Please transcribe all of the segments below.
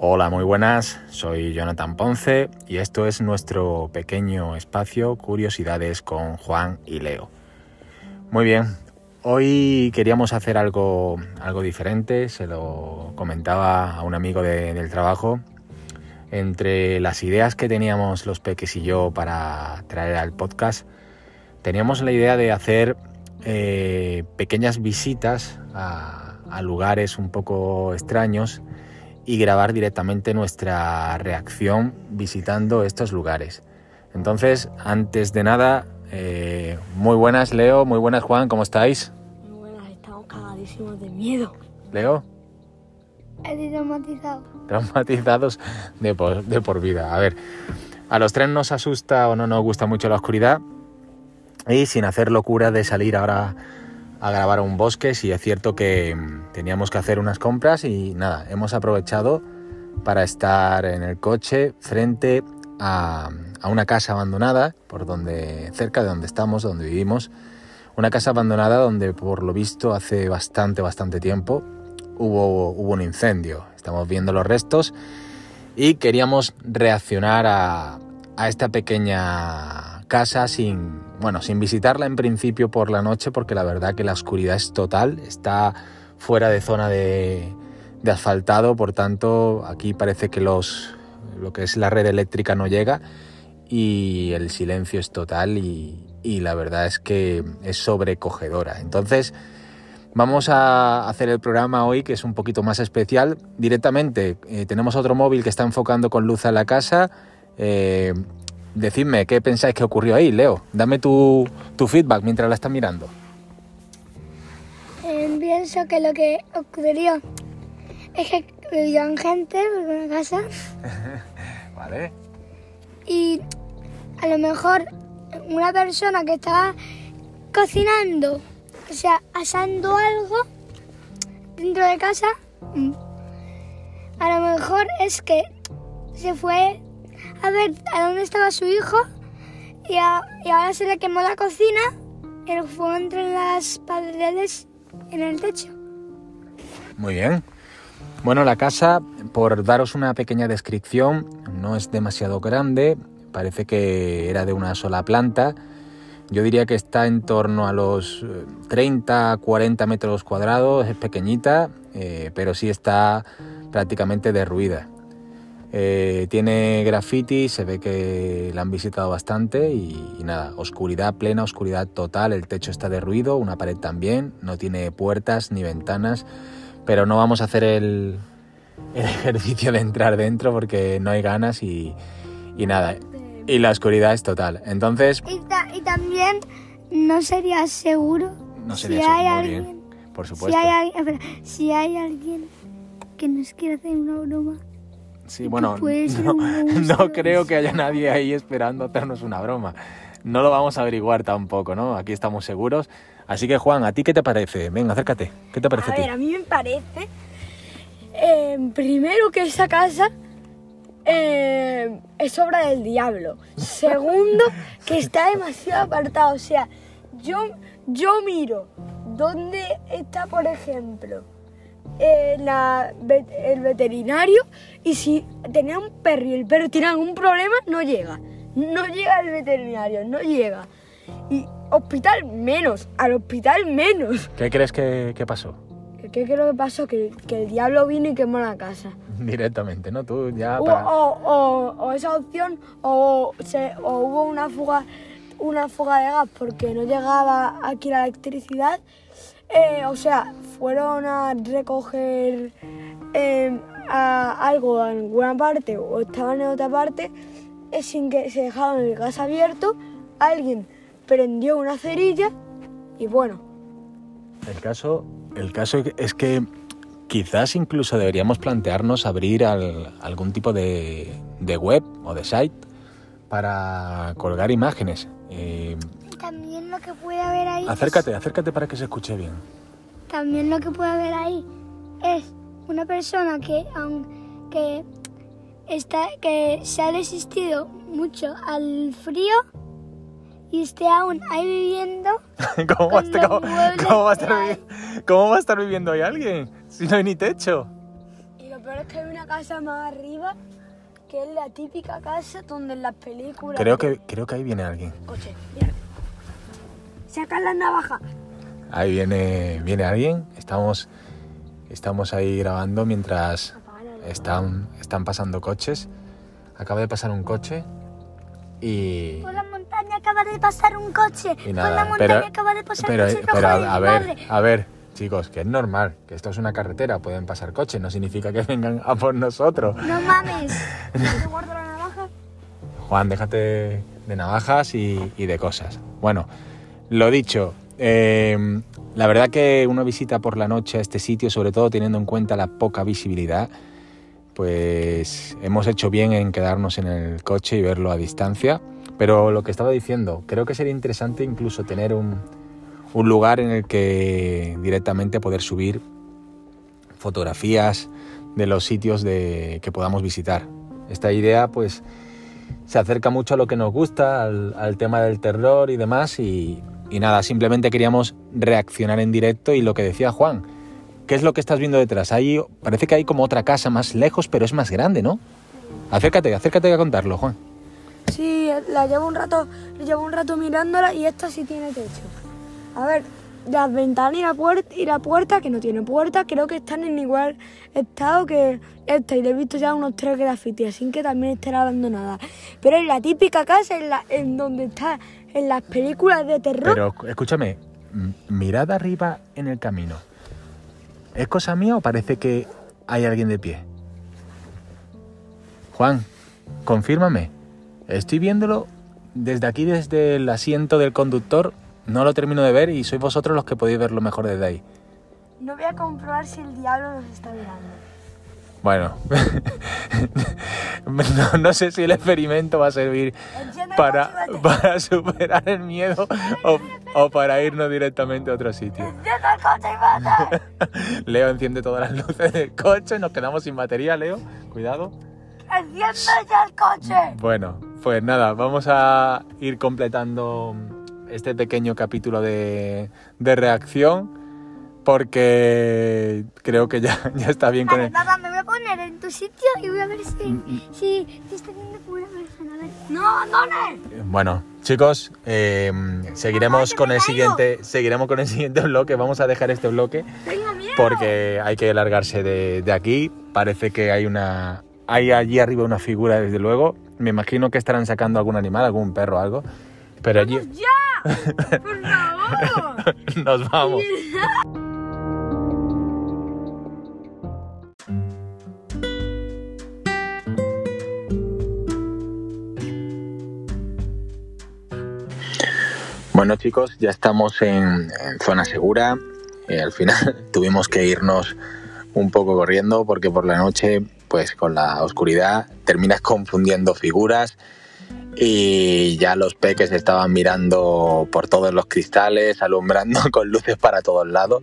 Hola, muy buenas, soy Jonathan Ponce y esto es nuestro pequeño espacio Curiosidades con Juan y Leo. Muy bien, hoy queríamos hacer algo, algo diferente, se lo comentaba a un amigo de- del trabajo. Entre las ideas que teníamos los peques y yo para traer al podcast, teníamos la idea de hacer eh, pequeñas visitas a lugares un poco extraños y grabar directamente nuestra reacción visitando estos lugares. Entonces, antes de nada, eh, muy buenas Leo, muy buenas Juan, ¿cómo estáis? Muy buenas, estamos cagadísimos de miedo. Leo, Estoy traumatizado. traumatizados de por, de por vida. A ver, a los tres nos asusta o no nos gusta mucho la oscuridad y sin hacer locura de salir ahora a grabar un bosque, sí es cierto que mm, teníamos que hacer unas compras y nada, hemos aprovechado para estar en el coche frente a, a una casa abandonada, por donde, cerca de donde estamos, donde vivimos, una casa abandonada donde por lo visto hace bastante, bastante tiempo hubo, hubo un incendio. Estamos viendo los restos y queríamos reaccionar a, a esta pequeña casa sin, bueno, sin visitarla en principio por la noche porque la verdad que la oscuridad es total, está fuera de zona de, asfaltado, por tanto aquí parece que los, lo que es la red eléctrica no llega y el silencio es total y, y la verdad es que es sobrecogedora. Entonces, Vamos a hacer el programa hoy que es un poquito más especial. Directamente eh, tenemos otro móvil que está enfocando con luz a la casa. Eh, decidme, ¿qué pensáis que ocurrió ahí, Leo? Dame tu, tu feedback mientras la estás mirando. Eh, pienso que lo que ocurrió es que vivían gente en una casa Vale. y a lo mejor una persona que estaba cocinando, o sea, asando algo dentro de casa, mm, a lo mejor es que se fue a ver a dónde estaba su hijo y, ahora se le quemó la cocina y el fuego entró en las paredes en el techo. Muy bien. Bueno, la casa, por daros una pequeña descripción, no es demasiado grande. Parece que era de una sola planta. Yo diría que está en torno a los eh, 30, 40 metros cuadrados, es pequeñita, eh, pero sí está prácticamente derruida. Eh, tiene graffiti, se ve que la han visitado bastante y, y nada, oscuridad plena, oscuridad total, el techo está derruido, una pared también, no tiene puertas ni ventanas, pero no vamos a hacer el, el ejercicio de entrar dentro porque no hay ganas y, y nada, y la oscuridad es total. Entonces, Y, ta- y también no sería seguro no si sería hay seguro, muy alguien, bien, por si supuesto. hay, alguien- espera, si hay alguien que nos quiere hacer una broma. Sí, bueno, no, creo que haya nadie ahí esperando hacernos una broma. No lo vamos a averiguar tampoco, ¿no? Aquí estamos seguros. Así que, Juan, ¿a ti qué te parece? Venga, acércate. ¿Qué te parece A a ti? ver, a mí me parece, eh, primero que esa casa eh, es obra del diablo. Segundo, que está demasiado apartado. O sea, yo, yo miro dónde está, por ejemplo, eh, la el veterinario y si tenía un perro y el perro tiene algún problema, no llega. No llega el veterinario, no llega. Y hospital menos, al hospital menos. ¿Qué crees que, que pasó? ¿Qué creo que pasó? Que, que el diablo vino y quemó la casa. Directamente, ¿no? Tú ya para... o, o- o esa opción, o, se- o hubo una fuga, una fuga de gas porque no llegaba aquí la electricidad. Eh, o sea, fueron a recoger a algo en alguna parte o estaban en otra parte eh, sin que se dejaron el gas abierto. Alguien prendió una cerilla y bueno, El caso, el caso es que quizás incluso deberíamos plantearnos abrir al- algún tipo de, web o de site para colgar imágenes. Eh, lo que puede haber ahí. es- acércate, acércate para que se escuche bien. también lo que puede haber ahí es una persona que aunque está que se ha resistido mucho al frío y esté aún ahí viviendo ¿Cómo va, a estar, cómo- cómo va a estar vivi- cómo va a estar viviendo ahí alguien? Si no hay ni techo. y lo peor es que hay una casa más arriba que es la típica casa donde en las películas. Creo que, creo que ahí viene alguien. Coche, mira. Sacan las navajas. Ahí viene, viene alguien. Estamos, estamos ahí grabando mientras están, están pasando coches. Acaba de pasar un coche y... Por la montaña acaba de pasar un coche. Y Por la nada, montaña pero, acaba de pasar pero, un coche pero rojo a, a ver, a ver, chicos, que es normal, que esto es una carretera, pueden pasar coches, no significa que vengan a por nosotros. No mames. ¿Te guardo la navaja? Juan, déjate de navajas y, y de cosas. Bueno, lo dicho, eh, la verdad que uno visita por la noche a este sitio, sobre todo teniendo en cuenta la poca visibilidad, pues hemos hecho bien en quedarnos en el coche y verlo a distancia. Pero lo que estaba diciendo, creo que sería interesante incluso tener un, lugar en el que directamente poder subir fotografías de los sitios que podamos visitar. Esta idea pues se acerca mucho a lo que nos gusta, al, al tema del terror y demás y, y nada, simplemente queríamos reaccionar en directo y lo que decía Juan, ¿qué es lo que estás viendo detrás? Ahí parece que hay como otra casa más lejos, pero es más grande, ¿no? Acércate, acércate a contarlo, Juan. Sí, la llevo un rato, llevo un rato mirándola y esta sí tiene techo. A ver, las ventanas y la puerta, y la puerta que no tiene puerta, creo que están en igual estado que esta y le he visto ya unos tres grafitis, así que también estará abandonada. Pero es la típica casa en, donde está en las películas de terror. Pero escúchame, m- mirad arriba en el camino. ¿Es cosa mía o parece que hay alguien de pie? Juan, confírmame. Estoy viéndolo desde aquí, desde el asiento del conductor. No lo termino de ver y sois vosotros los que podéis verlo mejor desde ahí. No voy a comprobar si el diablo nos está mirando. Bueno, no, no sé si el experimento va a servir para, para superar el miedo o, o para irnos directamente a otro sitio. Enciende el coche y vete. Leo enciende todas las luces del coche, nos quedamos sin batería, Leo, cuidado. Enciende ya el coche. Bueno, pues nada, vamos a ir completando este pequeño capítulo de, de reacción porque creo que ya, ya está bien con el... voy a poner en tu sitio y voy a ver Mm, si, si, si está viendo por una persona. A ver. No, no, no. Bueno, chicos, eh, seguiremos con el siguiente, seguiremos con el siguiente bloque. Vamos a dejar este bloque porque hay que largarse de, de aquí. Parece que hay una, hay allí arriba una figura, desde luego. Me imagino que estarán sacando algún animal, algún perro algo. Pero allí ¡Ya! ¡Por favor! nos vamos. Bueno chicos, ya estamos en, zona segura. Eh, al final tuvimos que irnos un poco corriendo porque por la noche, pues con la oscuridad, terminas confundiendo figuras y ya los peques estaban mirando por todos los cristales, alumbrando con luces para todos lados.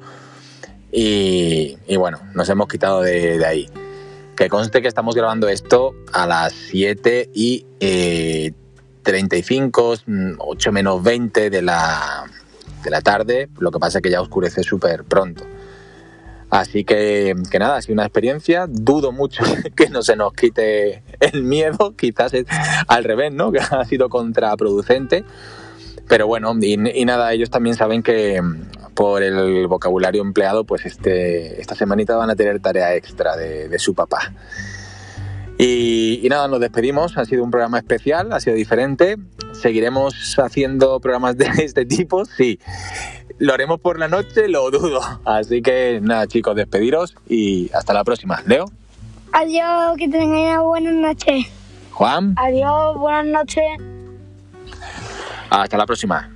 Y, bueno, nos hemos quitado de, de ahí. Que conste que estamos grabando esto a las 7 y eh, 35, mm, 8 menos 20 de la, de la tarde. Lo que pasa es que ya oscurece súper pronto. Así que, que nada, ha sido una experiencia. Dudo mucho que no se nos quite el miedo, quizás es al revés, ¿no? Que ha sido contraproducente. Pero bueno, y, nada, ellos también saben que mm, por el vocabulario empleado, pues este, esta semanita van a tener tarea extra de su papá. Y, y nada, nos despedimos. Ha sido un programa especial, ha sido diferente. ¿Seguiremos haciendo programas de este tipo? Sí. ¿Lo haremos por la noche? Lo dudo. Así que nada, chicos, despediros y hasta la próxima. Leo, Adiós, que tengáis una buena noche. Juan, Adiós, buenas noches. hasta la próxima.